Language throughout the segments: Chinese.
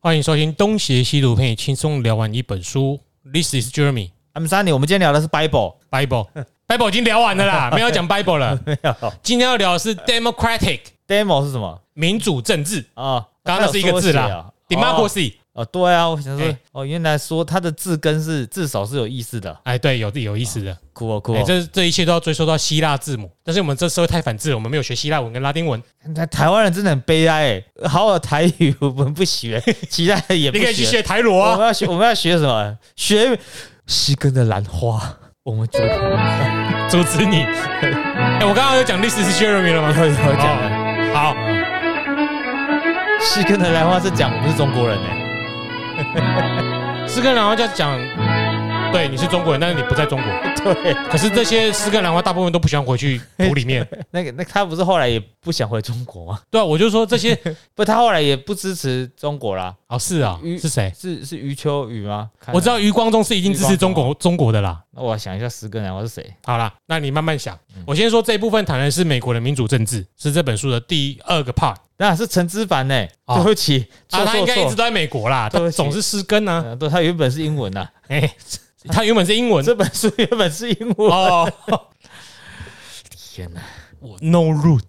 欢迎收听《东邪西毒》，陪你轻松聊完一本书。This is Jeremy I'm Sunny，我们今天聊的是 Bible，Bible。Bible 已经聊完了啦，没有讲 Bible 了。没有今天要聊的是 Democratic demo 是什么民主政治啊？刚刚那是一个字啦，Democracy。哦，对啊，我想说哎，哦，原来说它的字根是至少是有意思的，哎，对，有有意思的。哎，酷哦酷哦。这这一切都要追溯到希腊字母，但是我们这社会太反智了，我们没有学希腊文跟拉丁文。那台湾人真的很悲哀哎，好好的台语我们不学，其他的也不你可以去学。台罗啊。我们要学，我们要学什么？学西根的兰花，我们就阻止你。哎，我刚刚有讲 This is Jeremy 了吗？有有讲了。哦好，西根的兰花是讲我们是中国人哎，诗跟兰花就讲，对，你是中国人，但是你不在中国。对，可是这些诗跟兰花大部分都不喜欢回去土里面。那个那他不是后来也不想回中国吗？对啊，我就说这些 不，他后来也不支持中国啦。哦，是啊，余是谁？是是余秋雨吗？我知道余光中是已经支持中国中国的啦。那我想一下，十个人我是谁？好啦，那你慢慢想。嗯我先说这一部分谈的是美国的民主政治，是这本书的第二个 part 那是陈之凡呢？哦对不起，啊，他应该一直。都在美国啦，对不起他总是失根啊。呃对，他原本是英文呐，哎，他原本是英文这本书原本是英文。哦天哪！我，no root，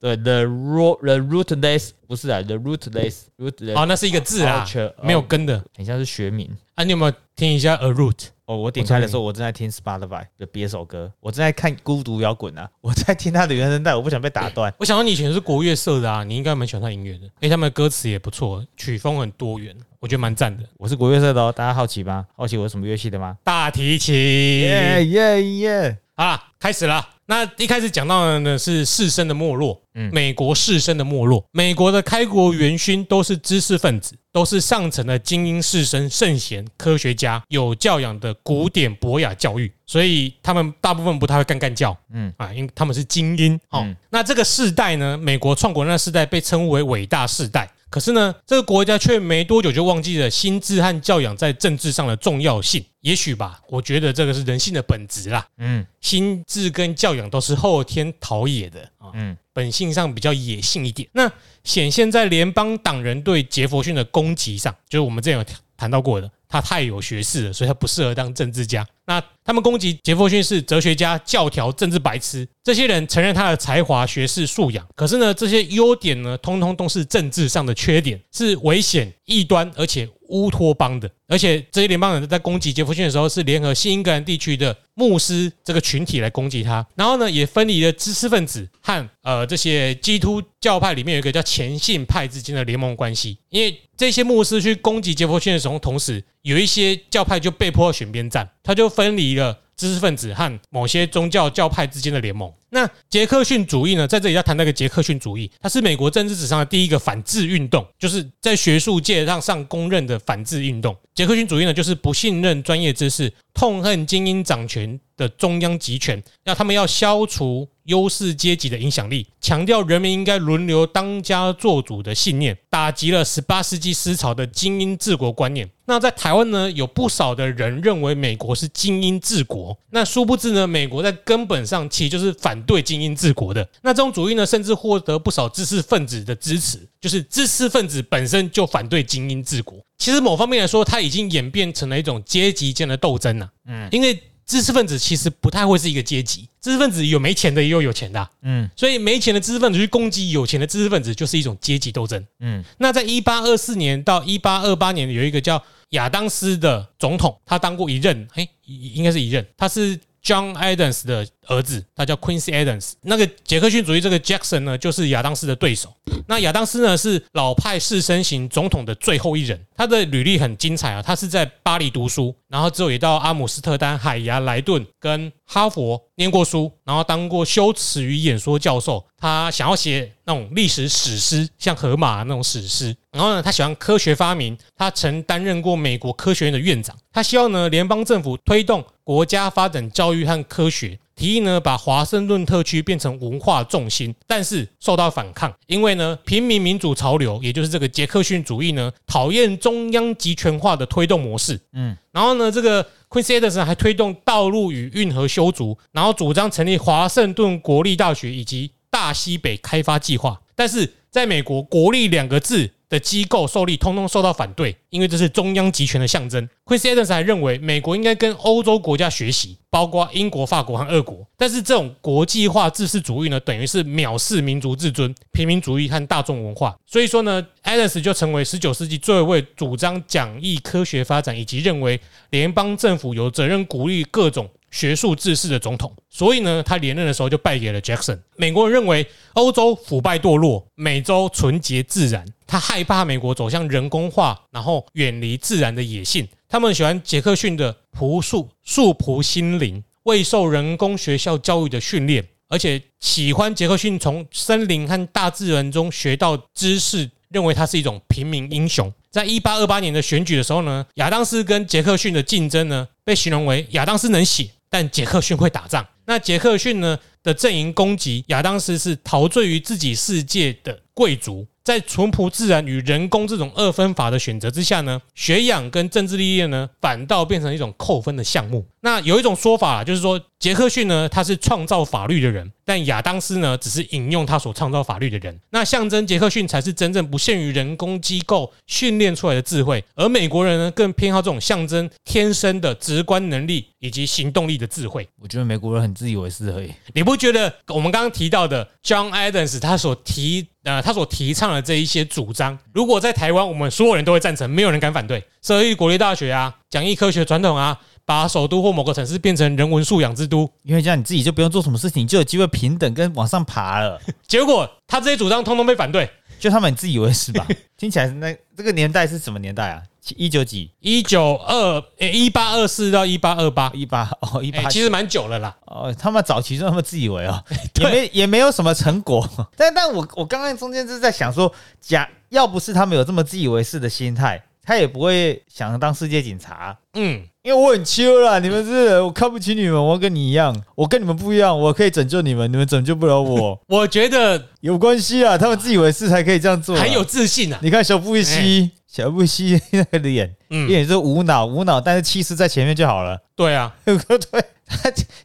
对，the root the rootless 不是啊，the rootless rootless 哦，那是一个字啦 Culture，，没有根的。很像是学名。啊，你有没有听一下 a root？哦，我点开的时候，我正在听 Spotify 的别首歌，我正在看孤独摇滚啊，我在听他的原声带，我不想被打断。我想到你以前是国乐社的啊，你应该蛮喜欢他音乐的，因为他们的歌词也不错，曲风很多元，我觉得蛮赞的。我是国乐社的哦，大家好奇吗？好奇我是什么乐器的吗？大提琴，耶耶耶！好啦，开始了。那一开始讲到的呢是士绅的没落，嗯美国士绅的没落。美国的开国元勋都是知识分子，都是上层的精英士绅、圣贤、科学家，有教养的古典博雅教育，所以他们大部分不太会干干教，嗯嗯啊，因为他们是精英。哦，嗯那这个世代呢，美国创国那世代被称为伟大世代。可是呢，这个国家却没多久就忘记了心智和教养在政治上的重要性。也许吧，我觉得这个是人性的本质啦。嗯心智跟教养都是后天陶冶的啊，嗯本性上比较野性一点。那显现在联邦党人对杰佛逊的攻击上，就是我们之前有谈到过的，他太有学识了，所以他不适合当政治家。那他们攻击杰佛逊是哲学家、教条、政治白痴，这些人承认他的才华、学识、素养，可是呢，这些优点呢，通通都是政治上的缺点，是危险、异端，而且乌托邦的。而且这些联邦人在攻击杰弗逊的时候，是联合新英格兰地区的牧师这个群体来攻击他，然后呢，也分离了知识分子和呃这些基督教派里面有一个叫虔信派之间的联盟关系。因为这些牧师去攻击杰弗逊的时候，同时有一些教派就被迫选边站，他就分离了。知识分子和某些宗教教派之间的联盟。那杰克逊主义呢，在这里要谈那个杰克逊主义，它是美国政治史上的第一个反制运动，就是在学术界上上公认的反制运动。杰克逊主义呢，就是不信任专业知识，痛恨精英掌权的中央集权，要他们要消除优势阶级的影响力，强调人民应该轮流当家做主的信念，打击了十八世纪思潮的精英治国观念。那在台湾呢，有不少的人认为美国是精英治国，那殊不知呢，美国在根本上其实就是反对精英治国的。那这种主义呢，甚至获得不少知识分子的支持，就是知识分子本身就反对精英治国。其实某方面来说，它已经演变成了一种阶级间的斗争了、嗯，因为知识分子其实不太会是一个阶级，知识分子有没钱的，也有有钱的啊、嗯所以没钱的知识分子去攻击有钱的知识分子，就是一种阶级斗争。嗯那在一八二四年到一八二八年，有一个叫亚当斯的总统，他当过一任，哎，应该是一任，他是 John Adams 的儿子，他叫 Quincy Adams。那个杰克逊主义这个 Jackson 呢，就是亚当斯的对手。那亚当斯呢是老派士绅型总统的最后一人，他的履历很精彩啊，他是在巴黎读书，然后之后也到阿姆斯特丹、海牙、莱顿跟哈佛念过书，然后当过修辞与演说教授。他想要写那种历史史诗，像荷马那种史诗。然后呢，他喜欢科学发明，他曾担任过美国科学院的院长。他希望呢，联邦政府推动国家发展教育和科学，提议呢把华盛顿特区变成文化重心，但是受到反抗，因为呢平民民主潮流，也就是这个杰克逊主义呢，讨厌中央集权化的推动模式。嗯，然后呢，这个 Quincy Adams 还推动道路与运河修筑，然后主张成立华盛顿国立大学以及大西北开发计划。但是在美国，国立两个字的机构受力，通通受到反对，因为这是中央集权的象征。Chris Adams 还认为，美国应该跟欧洲国家学习，包括英国、法国和俄国。但是这种国际化自私主义呢，等于是藐视民族自尊、平民主义和大众文化。所以说呢，Adams 就成为十九世纪最后一位主张讲义科学发展，以及认为联邦政府有责任鼓励各种。学术治世的总统，所以呢，他连任的时候就败给了 Jackson。美国人认为欧洲腐败堕落，美洲纯洁自然，他害怕美国走向人工化，然后远离自然的野性。他们喜欢杰克逊的朴素、素朴心灵，未受人工学校教育的训练，而且喜欢杰克逊从森林和大自然中学到知识，认为他是一种平民英雄。在一八二八年的选举的时候呢，亚当斯跟杰克逊的竞争呢，被形容为亚当斯能写。但杰克逊会打仗，那杰克逊呢的阵营攻击亚当斯是陶醉于自己世界的贵族。在淳朴自然与人工这种二分法的选择之下呢，学养跟政治历练呢，反倒变成一种扣分的项目。那有一种说法就是说，杰克逊呢他是创造法律的人，但亚当斯呢只是引用他所创造法律的人。那象征杰克逊才是真正不限于人工机构训练出来的智慧，而美国人呢更偏好这种象征天生的直观能力以及行动力的智慧。我觉得美国人很自以为是而已。你不觉得我们刚刚提到的 John Adams 他所提？呃，他所提倡的这一些主张，如果在台湾，我们所有人都会赞成，没有人敢反对。设立国立大学啊，讲义科学传统啊，把首都或某个城市变成人文素养之都，因为这样你自己就不用做什么事情，就有机会平等跟往上爬了。结果他这些主张通通被反对，就他们自以为是吧？听起来那这个年代是什么年代啊？一九几？一九二诶，一八二四到一八二八，一八哦，一八其实蛮久了啦。哦，他们早期就那么自以为哦，也没也没有什么成果。但但我我刚刚中间就是在想说，假要不是他们有这么自以为是的心态，他也不会想当世界警察。嗯，因为我很秋啦，你们是我看不起你们，我跟你一样，我跟你们不一样，我可以拯救你们，你们拯救不了我。我觉得有关系啊，他们自以为是才可以这样做，很有自信啊。你看小布希。小布希 那个脸，嗯，脸是无脑无脑，但是气势在前面就好了。对啊，对，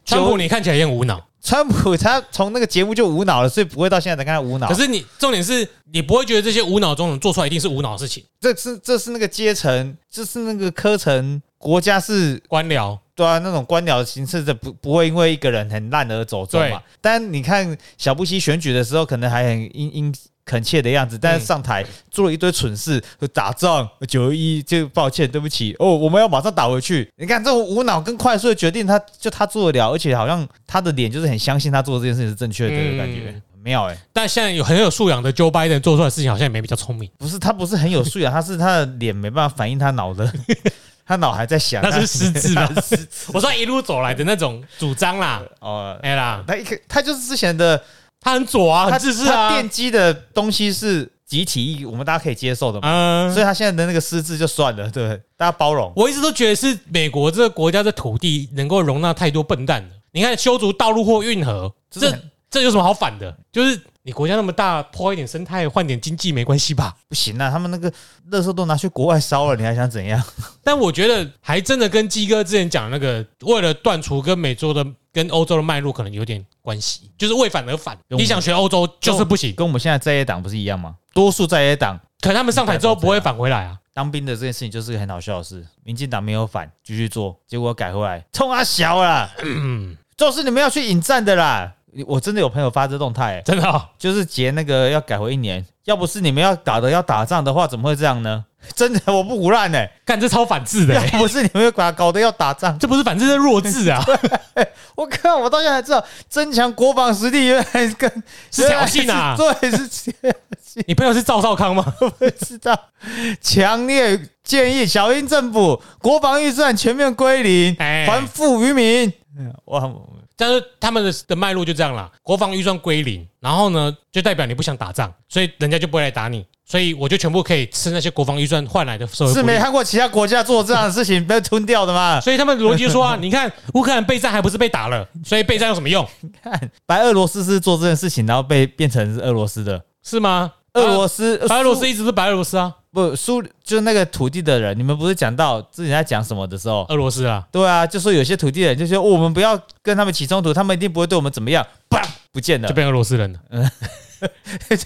川普你看起来也无脑。川普他从那个节目就无脑了，所以不会到现在才看他无脑。可是你重点是你不会觉得这些无脑中人做出来一定是无脑的事情。这是这是那个阶层，这是那个科层，国家是官僚，对啊，那种官僚的形式，这不不会因为一个人很烂而走中嘛。但你看小布希选举的时候，可能还很殷殷。恳切的样子，但是上台做了一堆蠢事，打仗九一就抱歉，对不起哦，我们要马上打回去。你看这种无脑跟快速的决定，他就他做得了，而且好像他的脸就是很相信他做的这件事情是正确的感觉，没有哎。但现在有很有素养的 Joe Biden 做出来的事情，好像也没比较聪明。不是他不是很有素养，他是他的脸没办法反映他脑的，他脑还在想，那是失智吧？我说一路走来的那种主张啦，哦，哎啦，他一个他就是之前的。他很左啊，他只是他。奠基的东西是集体意义，我们大家可以接受的嘛。所以他现在的那个失智就算了，对？大家包容。我一直都觉得是美国这个国家的土地能够容纳太多笨蛋了。你看修筑道路或运河，这这有什么好反的？就是你国家那么大，破一点生态，换点经济没关系吧？不行啊，他们那个垃圾都拿去国外烧了，你还想怎样？但我觉得还真的跟鸡哥之前讲那个，为了断除跟美洲的。跟欧洲的脉络可能有点关系，就是为反而反。你想学欧洲就是不行，跟我们现在在野党不是一样吗？多数在野党，可他们上台之后不会返回来啊。当兵的这件事情就是个很好笑的事，民进党没有反，继续做，结果改回来，冲啊小了，就是你们要去引战的啦。我真的有朋友发这动态，真的就是结那个要改回一年，要不是你们要打的要打仗的话，怎么会这样呢？真的，我不胡乱呢，干这超反智的。要不是你们把搞得要打仗，这不是反智，是弱智啊！我靠，我到现在才知道，增强国防实力原来跟 是挑衅啊！对，是挑衅。你朋友是赵少康吗？不知道。强烈建议小英政府国防预算全面归零，还富于民。哇！但是他们的的脉络就这样啦，国防预算归零，然后呢，就代表你不想打仗，所以人家就不会来打你，所以我就全部可以吃那些国防预算换来的社会是没看过其他国家做这样的事情被吞掉的吗？所以他们逻辑说啊，你看乌克兰备战还不是被打了，所以备战有什么用？看白俄罗斯是做这件事情，然后被变成是俄罗斯的，是吗？俄罗斯白俄罗斯一直是白俄罗斯啊。不苏就是那个土地的人，你们不是讲到自己在讲什么的时候，俄罗斯啊，对啊，就说有些土地人就说我们不要跟他们起冲突，他们一定不会对我们怎么样，砰，不见了，就变俄罗斯人了。嗯，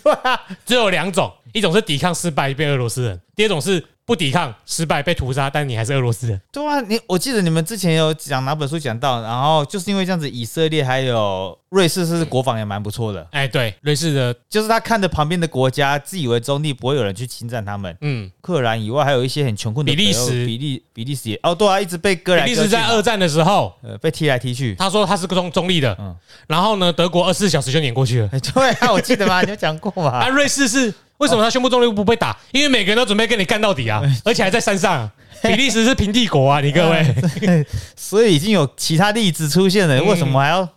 对啊，只有两种，一种是抵抗失败变俄罗斯人，第二种是不抵抗失败被屠杀，但你还是俄罗斯人。对啊，你我记得你们之前有讲哪本书讲到，然后就是因为这样子，以色列还有瑞士是国防也蛮不错的，哎，对，瑞士的，就是他看着旁边的国家自以为中立，不会有人去侵占他们。嗯，克兰以外，还有一些很穷困的比利时比利比利时也哦，对啊，一直被割比来割去嘛。利时在二战的时候，呃被踢来踢去。他说他是个中中立的，嗯然后呢，德国二十四小时就碾过去了。哎，对啊，我记得吗？你有讲过吗 啊，瑞士是为什么他宣布中立不被打？因为每个人都准备跟你干到底啊，而且还在山上。比利时是平地国啊，你各位，所以已经有其他例子出现了，嗯为什么还要？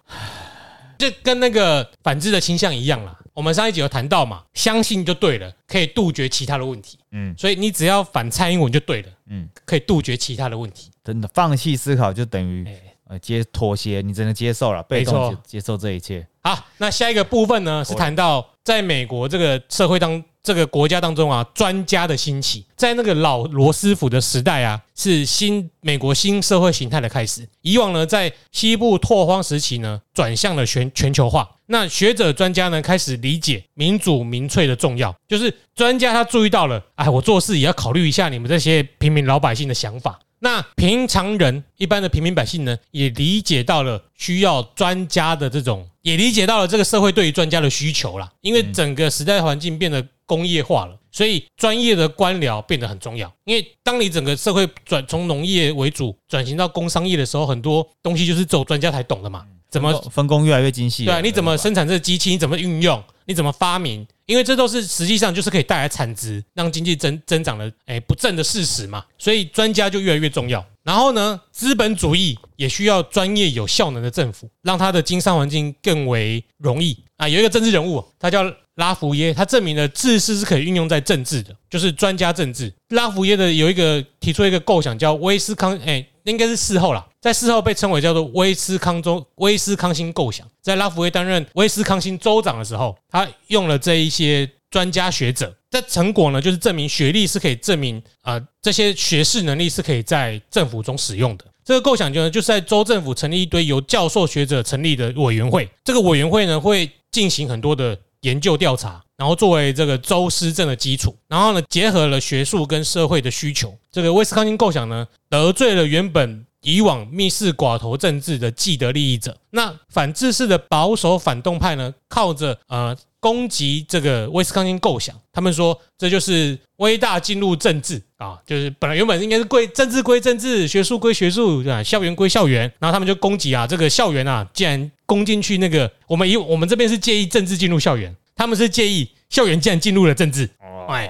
就跟那个反制的倾向一样啦。我们上一集有谈到嘛，相信就对了，可以杜绝其他的问题。嗯所以你只要反蔡英文就对了，嗯，可以杜绝其他的问题。真的放弃思考就等于哎呃接妥协，你只能接受了，被动接接受这一切。好，那下一个部分呢，是谈到在美国这个社会当这个国家当中啊，专家的兴起，在那个老罗斯福的时代啊，是新美国新社会形态的开始。以往呢，在西部拓荒时期呢，转向了全全球化。那学者专家呢，开始理解民主民粹的重要，就是专家他注意到了，哎，我做事也要考虑一下你们这些平民老百姓的想法。那平常人一般的平民百姓呢，也理解到了需要专家的这种，也理解到了这个社会对于专家的需求啦。因为整个时代环境变得工业化了，所以专业的官僚变得很重要。因为当你整个社会转从农业为主转型到工商业的时候，很多东西就是走专家才懂的嘛。怎么分工越来越精细了？对啊，你怎么生产这个机器？你怎么运用？你怎么发明？因为这都是实际上就是可以带来产值，让经济增增长的哎不正的事实嘛。所以专家就越来越重要。然后呢，资本主义也需要专业有效能的政府，让它的经商环境更为容易啊。有一个政治人物，他叫拉福耶，他证明了治世是可以运用在政治的，就是专家政治。拉福耶的有一个提出一个构想叫威斯康，哎，应该是事后啦，在事后被称为叫做威斯康州威斯康星构想。在拉福威担任威斯康星州长的时候，他用了这一些专家学者，这成果呢，就是证明学历是可以证明啊、呃这些学士能力是可以在政府中使用的。这个构想就呢，就是在州政府成立一堆由教授学者成立的委员会，这个委员会呢会进行很多的研究调查，然后作为这个州施政的基础，然后呢结合了学术跟社会的需求。这个威斯康星构想呢得罪了原本以往密室寡头政治的既得利益者。那反制式的保守反动派呢，靠着呃攻击这个威斯康星构想，他们说这就是威大进入政治啊，就是本来原本应该是归政治归政治，学术归学术，对吧？校园归校园，然后他们就攻击啊，这个校园啊，竟然攻进去那个我们以我们这边是介意政治进入校园，他们是介意校园竟然进入了政治，哎。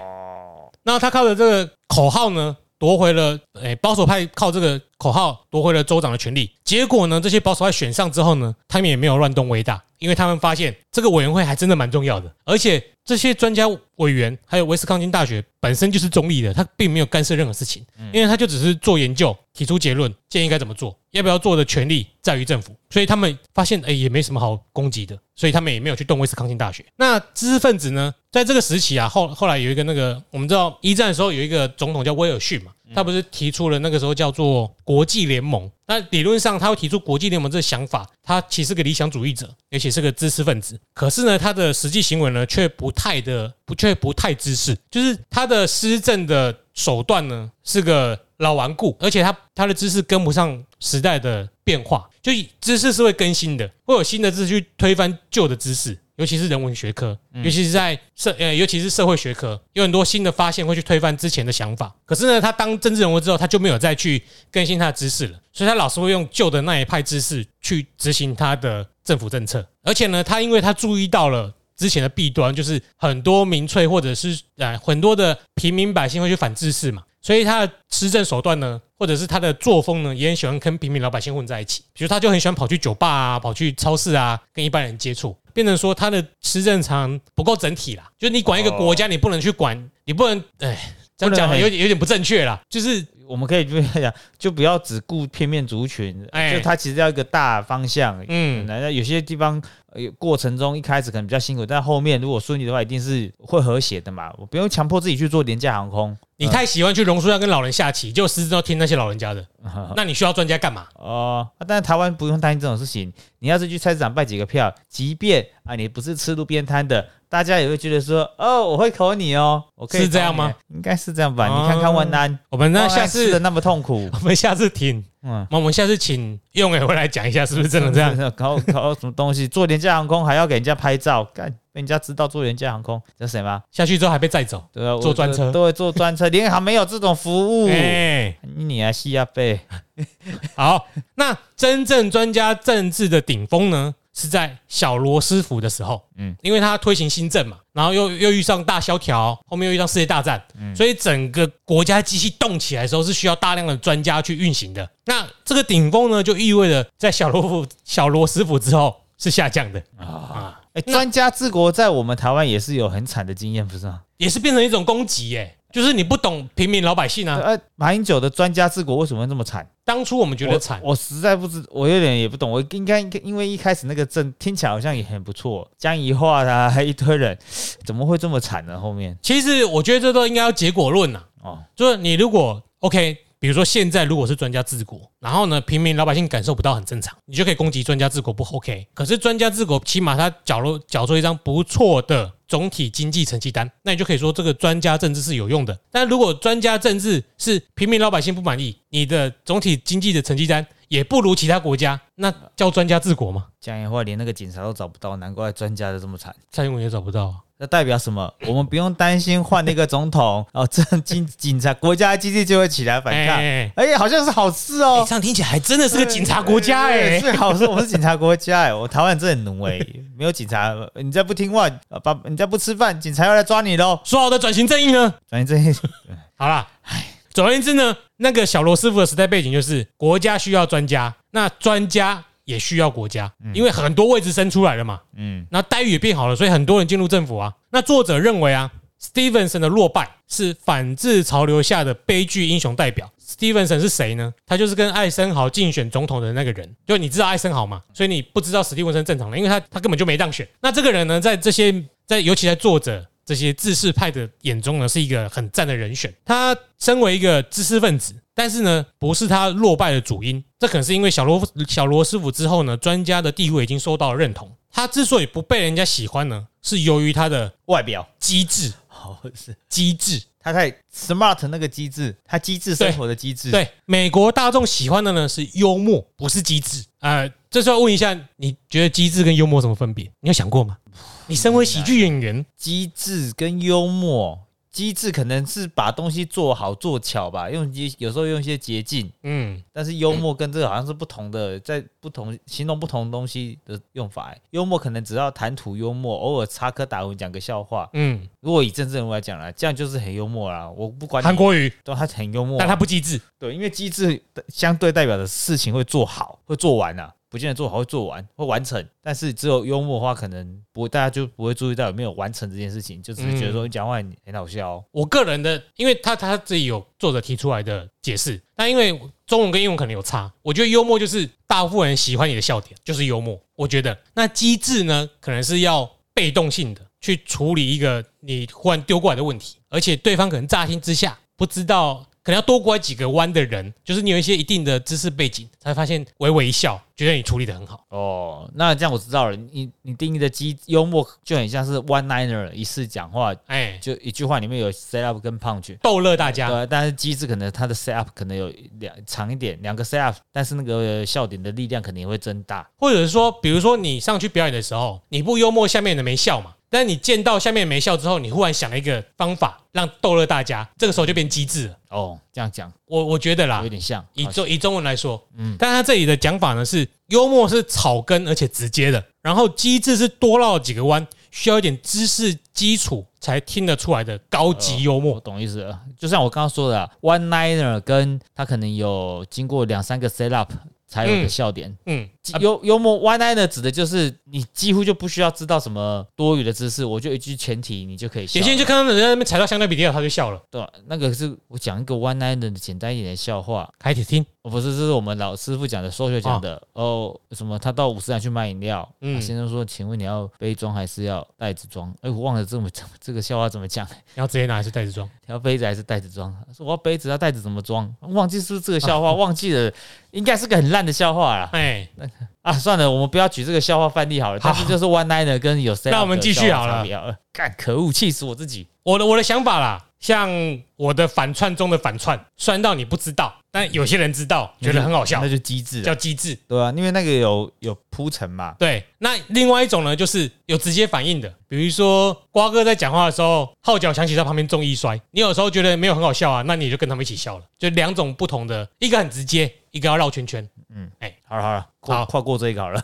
那他靠着这个口号呢，夺回了诶、保守派靠这个口号夺回了州长的权利。结果呢，这些保守派选上之后呢，他们也没有乱动威大，因为他们发现这个委员会还真的蛮重要的，而且这些专家委员还有威斯康星大学本身就是中立的，他并没有干涉任何事情，因为他就只是做研究，提出结论，建议该怎么做，要不要做的权利在于政府，所以他们发现哎、也没什么好攻击的，所以他们也没有去动威斯康星大学。那知识分子呢，在这个时期啊，后后来有一个那个我们知道一战的时候有一个总统叫威尔逊嘛，他不是提出了那个时候叫做国际联盟。那理论上他会提出国际联盟这个想法，他其实是个理想主义者，而且是个知识分子。可是呢，他的实际行为呢，却不太的不却不太知识，就是他的施政的手段呢是个老顽固，而且他他的知识跟不上时代的变化，就知识是会更新的，会有新的知识去推翻旧的知识。尤其是人文学科，尤其是在社呃，尤其是社会学科，有很多新的发现会去推翻之前的想法。可是呢，他当政治人物之后，他就没有再去更新他的知识了，所以他老是会用旧的那一派知识去执行他的政府政策。而且呢，他因为他注意到了之前的弊端，就是很多民粹或者是呃很多的平民百姓会去反知识嘛，所以他的施政手段呢，或者是他的作风呢，也很喜欢跟平民老百姓混在一起。比如他就很喜欢跑去酒吧啊，跑去超市啊，跟一般人接触，变成说他的施政常不够整体啦。就是你管一个国家，你不能去管，你不能哎。这样讲有点有点不正确啦，就是我们可以就讲，就不要只顾片面族群，哎就它其实要一个大方向。嗯，那有些地方呃过程中一开始可能比较辛苦，但后面如果顺利的话，一定是会和谐的嘛。我不用强迫自己去做廉价航空。你太喜欢去榕树下跟老人下棋，就实质都听那些老人家的，那你需要专家干嘛？哦、啊但是台湾不用担心这种事情。你要是去菜市场拜几个票，即便啊你不是吃路边摊的，大家也会觉得说，哦，我会口你哦，我可以是这样吗？应该是这样吧？哦你看看万安，我们那下次安吃的那么痛苦，我们下次停，嗯。我们下次请用伟回来讲一下，是不是真的这样？样？搞搞什么东西？坐廉价航空还要给人家拍照，干被人家知道坐廉价航空，这谁吗？下去之后还被载走，对啊，我坐专车对，坐专车，联航没有这种服务。哎，你还西亚贝？好，那真正专家政治的顶峰呢，是在小罗斯福的时候，嗯嗯，因为他推行新政嘛，然后又又遇上大萧条，后面又遇上世界大战，所以整个国家机器动起来的时候是需要大量的专家去运行的。那这个顶峰呢，就意味着在小罗夫 小罗斯福之后是下降的啊，哎，专家治国在我们台湾也是有很惨的经验，不是吗？也是变成一种攻击耶。就是你不懂平民老百姓啊，呃，马英九的专家治国为什么会这么惨？当初我们觉得惨，我，实在不知，我有点也不懂。我应该应该因为一开始那个政听起来好像也很不错，江宜桦啊，还 一堆人，怎么会这么惨呢？后面其实我觉得这都应该要结果论呐、哦，就是你如果 OK，比如说现在如果是专家治国，然后呢平民老百姓感受不到很正常，你就可以攻击专家治国不 OK。可是专家治国起码他缴了缴出一张不错的总体经济成绩单，那你就可以说这个专家政治是有用的。但如果专家政治是平民老百姓不满意，你的总体经济的成绩单也不如其他国家，那叫专家治国吗？讲的话连那个警察都找不到，难怪专家的这么惨。蔡英文也找不到啊。那代表什么？我们不用担心换那个总统哦，这警警察国家经济就会起来反抗。哎哎呀，好像是好事哎哦。这样听起来还真的是个警察国家哎、是好事。我们是警察国家哎，我台湾真的很奴哎，没有警察，你再不听话，呃把你再不吃饭，警察要来抓你喽。说好的转型正义呢？转型正义 好啦，总而言之呢，那个小罗师傅的时代背景就是国家需要专家，那专家也需要国家，因为很多位置生出来了嘛，嗯，那待遇也变好了，所以很多人进入政府啊。那作者认为啊，Stevenson 的落败是反制潮流下的悲剧英雄代表。Stevenson 是谁呢？他就是跟艾森豪竞选总统的那个人，就你知道艾森豪嘛，所以你不知道史蒂文森正常的，因为他他根本就没当选。那这个人呢，在这些在尤其在作者这些知识派的眼中呢，是一个很赞的人选。他身为一个知识分子，但是呢，不是他落败的主因。这可能是因为小罗小罗师傅之后呢，专家的地位已经受到了认同。他之所以不被人家喜欢呢，是由于他的外表机智，好是机智。他在 smart 那个机智，他机智生活的机智。，对，美国大众喜欢的呢是幽默，不是机智。呃，这时候问一下，你觉得机智跟幽默什么分别？你有想过吗？你身为喜剧演员，机智跟幽默。机智可能是把东西做好做巧吧，用一有时候用一些捷径，嗯，但是幽默跟这个好像是不同的，在不同形容不同东西的用法欸。幽默可能只要谈吐幽默，偶尔插科打诨讲个笑话。嗯，如果以政治人物来讲啦，这样就是很幽默啦。我不管你韩，国语，对他很幽默啊，但他不机智。对，因为机智相对代表的事情会做好，会做完啊，不见得做好会做完，会完成。但是只有幽默的话，可能不大家就不会注意到有没有完成这件事情，就只是觉得说你讲话很很好笑、哦。我个人的，因为他他自己有作者提出来的解释，但因为中文跟英文可能有差，我觉得幽默就是大部分人喜欢你的笑点，就是幽默。我觉得那机智呢，可能是要被动性的去处理一个你忽然丢过来的问题，而且对方可能乍听之下不知道。可能要多拐几个弯的人，就是你有一些一定的知识背景，才发现微微一笑，觉得你处理的很好。哦，那这样我知道了。你你定义的机幽默就很像是 one liner 一次讲话，哎，就一句话里面有 set up 跟 punch。逗乐大家。对，但是机智可能它的 set up 可能有两长一点，两个 set up，但是那个笑点的力量肯定会增大。或者是说，比如说你上去表演的时候，你不幽默，下面的没笑嘛。但你见到下面没笑之后，你忽然想了一个方法，让逗乐大家，这个时候就变机智了。哦，这样讲我我觉得啦有，点像。以中以中文来说，嗯，但他这里的讲法呢是幽默是草根而且直接的，然后机智是多绕几个弯，需要一点知识基础才听得出来的高级幽我默。懂意思了，就像我刚刚说的、啊、，one liner 跟他可能有经过两三个 set up 才有的笑点。嗯，幽幽默 one liner 指的就是你几乎就不需要知道什么多余的知识，我就一句前提你就可以笑了。有些人就看到人家那边踩到香蕉比迪尔，他就笑了，对吧，那个是我讲一个 one liner 的简单一点的笑话，开始听。哦，不是，这是我们老师傅讲的，数学讲的。哦，什么？他到五十站去买饮料，嗯嗯，先生说，请问你要杯装还是要袋子装？哎，我忘了这么 这个笑话怎么讲，然后直接拿还是袋子装，要杯子还是袋子装？他说我要杯子，要袋子怎么装？忘记是不是这个笑话，忘记了，应该是个很烂的笑话啦。哎，啊，算了，我们不要举这个笑话范例好了。但是就是 one liner 跟有 s 那我们继续好了。干，可恶，气死我自己！我的我的想法啦，像我的反串中的反串，酸到你不知道，但有些人知道，觉得很好笑，那就机智，叫机智，对啊，因为那个有有铺陈嘛。对，那另外一种呢，就是有直接反应的，比如说瓜哥在讲话的时候，号角响起在旁边重一摔，你有时候觉得没有很好笑啊，那你就跟他们一起笑了，就两种不同的，一个很直接，一个要绕圈圈。嗯，哎，好了好了，好，跨过这一个好了，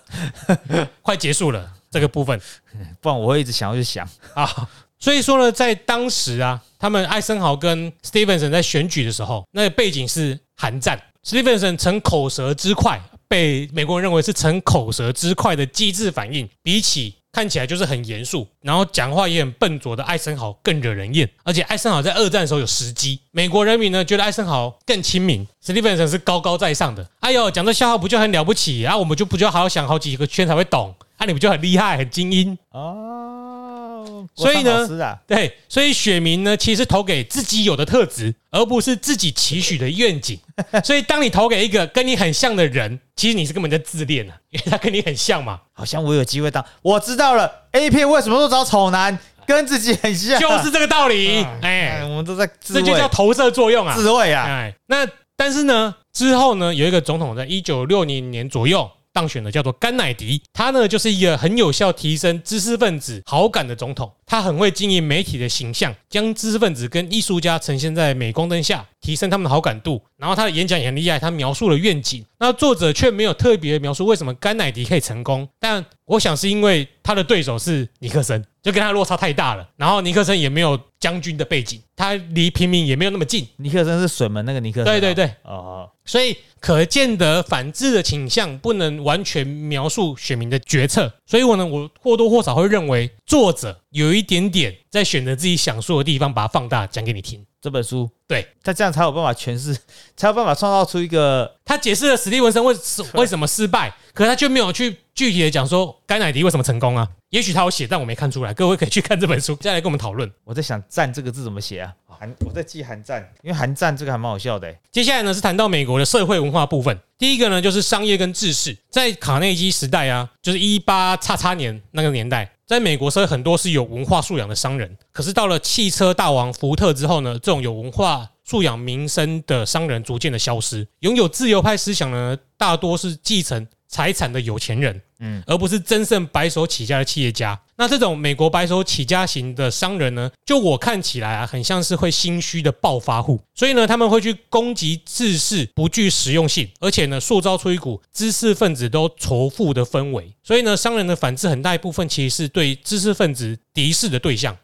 快结束了这个部分，不然我会一直想要去想。啊。所以说呢，在当时啊，他们艾森豪跟 Stevenson 在选举的时候，那个背景是韩战，Stevenson 逞口舌之快，被美国人认为是逞口舌之快的机智反应，比起看起来就是很严肃，然后讲话也很笨拙的艾森豪更惹人厌。而且艾森豪在二战的时候有时机，美国人民呢觉得艾森豪更亲民，Stevenson 是高高在上的。哎呦，讲这笑话不就很了不起啊？我们就不就要好好想好几个圈才会懂？啊，你不就很厉害、很精英啊？所以呢，对，所以选民呢，其实投给自己有的特质，而不是自己期许的愿景。所以，当你投给一个跟你很像的人，其实你是根本在自恋啊，因 为他跟你很像嘛。好像我有机会当，我知道了。A 片为什么都找丑男，跟自己很像，就是这个道理。哎，我们都在，这就叫投射作用啊，自慰啊。哎，那但是呢，之后呢，有一个总统在一九六零年左右。当选的叫做甘乃迪，他呢就是一个很有效提升知识分子好感的总统。他很会经营媒体的形象，将知识分子跟艺术家呈现在镁光灯下，提升他们的好感度。然后他的演讲也很厉害，他描述了愿景。那作者却没有特别描述为什么甘乃迪可以成功。但我想是因为他的对手是尼克森，就跟他落差太大了。然后尼克森也没有将军的背景，他离平民也没有那么近。尼克森是水门那个尼克森。对对对，哦，所以可见得反制的倾向不能完全描述选民的决策。所以我呢，我或多或少会认为作者。有一点点在选择自己想说的地方，把它放大讲给你听。这本书，对他这样才有办法诠释，才有办法创造出一个。他解释了史蒂文森为为什么失败，可是他却没有去具体的讲说甘乃迪为什么成功啊？也许他有写，但我没看出来。各位可以去看这本书，再来跟我们讨论。我在想“战”这个字怎么写啊？韩，我在记“韩战”，因为“韩战”这个还蛮好笑的。接下来呢是谈到美国的社会文化部分。第一个呢就是商业跟知识，在卡内基时代啊，就是一八叉叉年那个年代。在美国，社会很多是有文化素养的商人，可是到了汽车大王福特之后呢，这种有文化素养、名声的商人逐渐的消失，拥有自由派思想呢，大多是继承。财产的有钱人，嗯，而不是真正白手起家的企业家。那这种美国白手起家型的商人呢，就我看起来啊，很像是会心虚的暴发户。所以呢，他们会去攻击知识，不具实用性，而且呢，塑造出一股知识分子都仇富的氛围。所以呢，商人的反制很大一部分其实是对知识分子敌视的对象。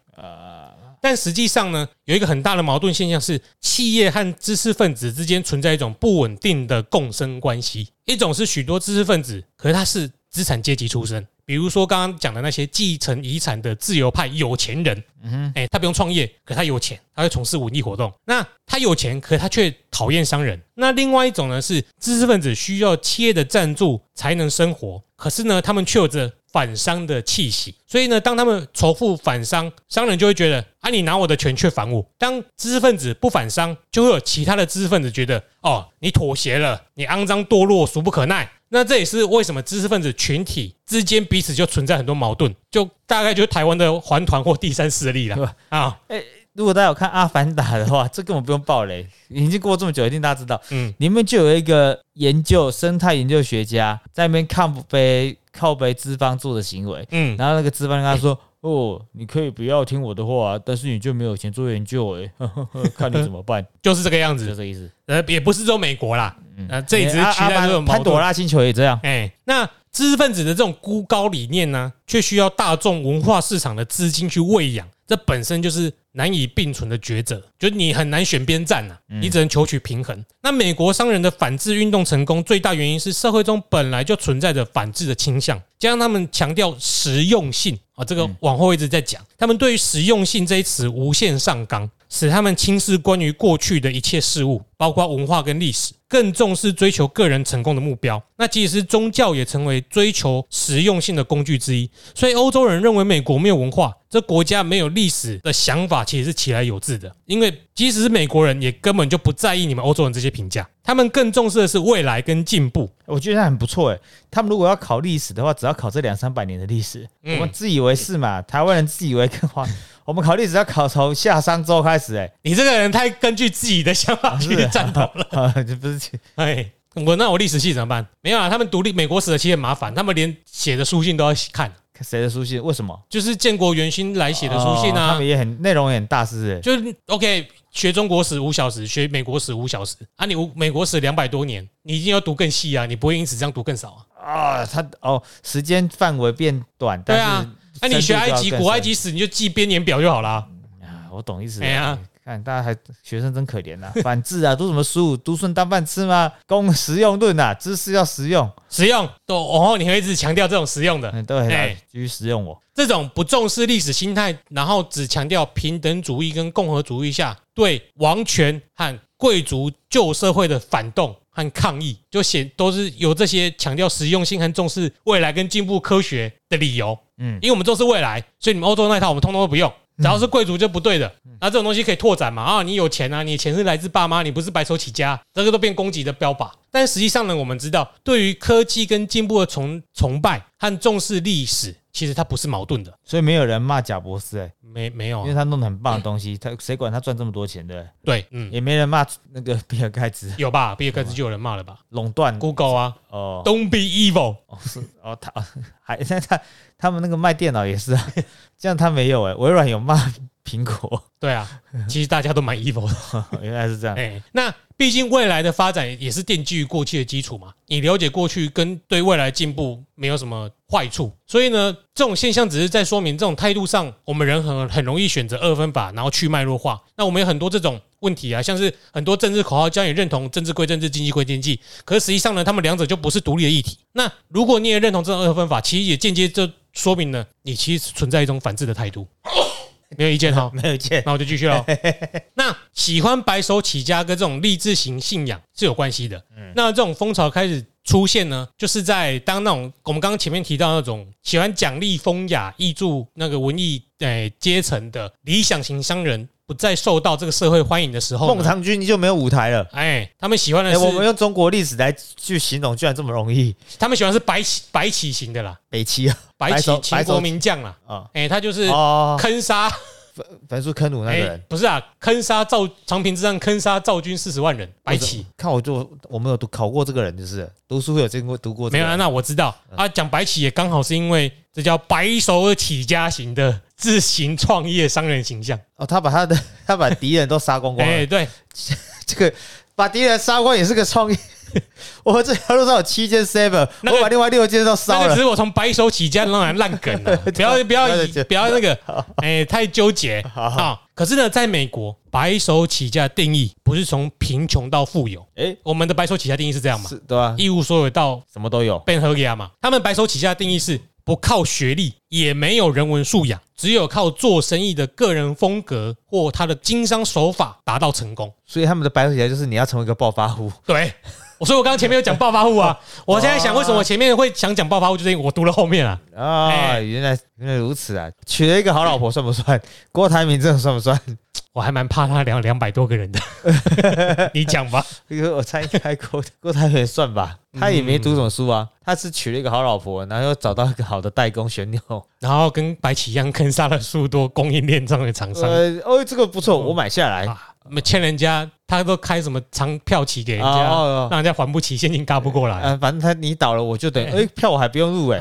但实际上呢，有一个很大的矛盾现象是，企业和知识分子之间存在一种不稳定的共生关系。一种是许多知识分子，可是他是资产阶级出身，比如说刚刚讲的那些继承遗产的自由派有钱人，嗯哼，哎，他不用创业，可他有钱，他会从事文艺活动。那他有钱，可他却讨厌商人。那另外一种呢，是知识分子需要企业的赞助才能生活，可是呢，他们却有着。反商的气息，所以呢，当他们仇富反商，商人就会觉得啊，你拿我的权却反我；当知识分子不反商，就会有其他的知识分子觉得哦，你妥协了，你肮脏堕落，俗不可耐。那这也是为什么知识分子群体之间彼此就存在很多矛盾，就大概就是台湾的环团或第三势力了啊。哎，如果大家有看《阿凡达》的话，这根本不用爆雷，已经过这么久，一定大家知道。嗯，里面就有一个研究生态研究学家在那边看杯。靠背资方做的行为，嗯，然后那个资方跟他说：“哦，你可以不要听我的话，但是你就没有钱做研究，哎，看你怎么办。”就是这个样子，就这意思。呃，也不是说美国啦，呃，这一只是取代这种潘朵拉星球也这样。哎，那知识分子的这种孤高理念呢，却需要大众文化市场的资金去喂养，这本身就是。难以并存的抉择，就是你很难选边站呐，你只能求取平衡。那美国商人的反制运动成功，最大原因是社会中本来就存在着反制的倾向，加上他们强调实用性啊，这个往后一直在讲，他们对于实用性这一词无限上纲，使他们轻视关于过去的一切事物，包括文化跟历史，更重视追求个人成功的目标。那即使是宗教也成为追求实用性的工具之一。所以欧洲人认为美国没有文化，这国家没有历史的想法。其实是起来有自的，因为即使是美国人，也根本就不在意你们欧洲人这些评价，他们更重视的是未来跟进步。我觉得很不错诶。他们如果要考历史的话，只要考这两三百年的历史。嗯我们自以为是嘛，台湾人自以为更华。我们考历史要考从夏商周开始诶。你这个人太根据自己的想法去是赞同了。啊，这不是哎，我那我历史系怎么办？没有啊，他们独立美国史的其实很麻烦，他们连写的书信都要看，谁的书信？为什么？就是建国元勋来写的书信啊哦他们。也很内容也很大，是不是？就是 OK，学中国史五小时，学美国史五小时啊！你美国史两百多年，你一定要读更细啊，你不会因此这样读更少啊。啊，他哦，时间范围变短，对啊但是那、你学埃及深度就要更深古埃及史，你就记编年表就好啦。啊，我懂意思。哎呀看大家还学生真可怜呐、反制啊，读什么书？读顺当饭吃吗？供实用论啊，知识要实用，实用都哦，你会一直强调这种实用的，嗯，都哎继续实用我。这种不重视历史心态，然后只强调平等主义跟共和主义下对王权和贵族旧社会的反动和抗议，就显都是有这些强调实用性和重视未来跟进步科学的理由。嗯因为我们重视未来，所以你们欧洲那一套我们通通都不用。只要是贵族就不对的，嗯那这种东西可以拓展嘛？啊，你有钱啊，你钱是来自爸妈，你不是白手起家，这个都变攻击的标靶。但实际上呢，我们知道，对于科技跟进步的崇崇拜和重视历史，其实它不是矛盾的。所以没有人骂贾博士哎、没没有啊因为他弄得很棒的东西，他谁管他赚这么多钱的？对，嗯，也没人骂那个比尔盖茨有吧？比尔盖茨就有人骂了吧垄断？Google 啊哦，Don't be evil，哦是哦他 还在他他们那个卖电脑也是啊，这样他没有哎、微软有骂苹果，对啊，其实大家都蛮 evil 的。原来是这样。哎，那毕竟未来的发展也是奠基于过去的基础嘛。你了解过去跟对未来进步没有什么坏处，所以呢，这种现象只是在说明这种态度上，我们人很很容易选择二分法，然后去脉络化。那我们有很多这种问题啊，像是很多政治口号教你认同政治归政治，经济归经济，可是实际上呢，他们两者就不是独立的议题。那如果你也认同这种二分法，其实也间接就说明了你其实存在一种反制的态度。没有意见哈？没有意见，那我就继续喽。那喜欢白手起家跟这种励志型信仰是有关系的。嗯那这种风潮开始出现呢，就是在当那种我们刚刚前面提到那种喜欢奖励风雅、艺助那个文艺诶阶层的理想型商人不再受到这个社会欢迎的时候，孟尝君就没有舞台了。哎，他们喜欢的哎、我们用中国历史来去形容，居然这么容易。他们喜欢是白起白起型的啦，北齐啊，白白手起秦国名将啦。啊哎，他就是哦，坑杀焚书坑儒那个哎人，，不是啊，坑杀赵长平之战，坑杀赵军四十万人，白起。看我就我们有读考过这个人，就是读书会有经过读过这没有啊，那我知道啊，讲白起也刚好是因为这叫白手起家型的自行创业商人形象。哦，他把他的 他把敌人都杀光光了，哎，对，这个把敌人杀光也是个创意。我这条路上有七间 seven，那个我把另外六间都那烧了个只。是我从白手起家弄来烂梗 了，不要不要不要那个，哎，太纠结啊。可是呢，在美国，白手起家的定义不是从贫穷到富有，哎，我们的白手起家定义是这样嘛？是对吧？一无所有到什么都有。变和亚嘛，他们白手起家的定义是不靠学历，也没有人文素养，只有靠做生意的个人风格或他的经商手法达到成功。所以他们的白手起家就是你要成为一个暴发户。对，我所以我刚刚前面有讲暴发户啊，我现在想为什么我前面会想讲暴发户，就是因为我读了后面啊。啊，哎原来原来如此啊！娶了一个好老婆算不算？郭台铭这种算不算？我还蛮怕他两两百多个人的，你讲吧。因为我猜应该郭郭台铭算吧，他也没读什么书啊，他是娶了一个好老婆，然后又找到一个好的代工旋钮。然后跟白起一样，坑杀了数多供应链上的厂商呃，哦，这个不错，我买下来。欠人家，他都开什么长票期给人哦家，哦让人家还不起，现金嘎不过来。呃，反正他你倒了，我就等于哎票我还不用入哎。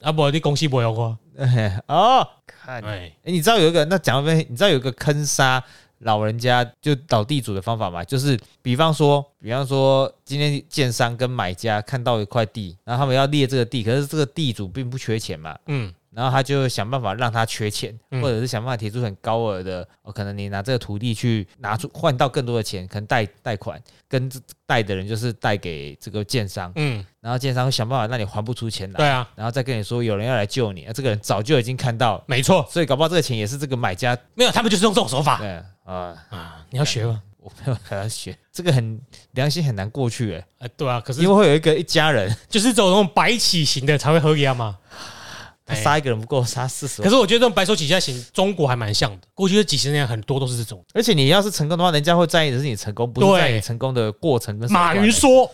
啊，不，你公司不要花。哎 哦，看，哎，哎，你知道有一个那讲到你知道有一个坑杀老人家就倒地主的方法吗？就是比方说，比方说今天建商跟买家看到一块地，然后他们要列这个地，可是这个地主并不缺钱嘛，嗯然后他就想办法让他缺钱，嗯。或者是想办法提出很高额的，哦，可能你拿这个土地去拿出换到更多的钱，可能贷贷款，跟这贷的人就是贷给这个建商，嗯，然后建商会想办法让你还不出钱来，对啊，然后再跟你说有人要来救你，啊，这个人早就已经看到，没错，所以搞不好这个钱也是这个买家没有，他们就是用这种手法。对啊，啊。你要学吗？我没有还要学，这个很良心很难过去哎，哎，对啊，可是因为会有一个一家人，就是走那种白起型的才会喝呀嘛。他哎杀一个人不够，杀四十可。是我觉得这种白手起家型，中国还蛮像的。过去这几十年很多都是这种。而且你要是成功的话，人家会在意的是你成功，不是在意你成功的过程跟马云说，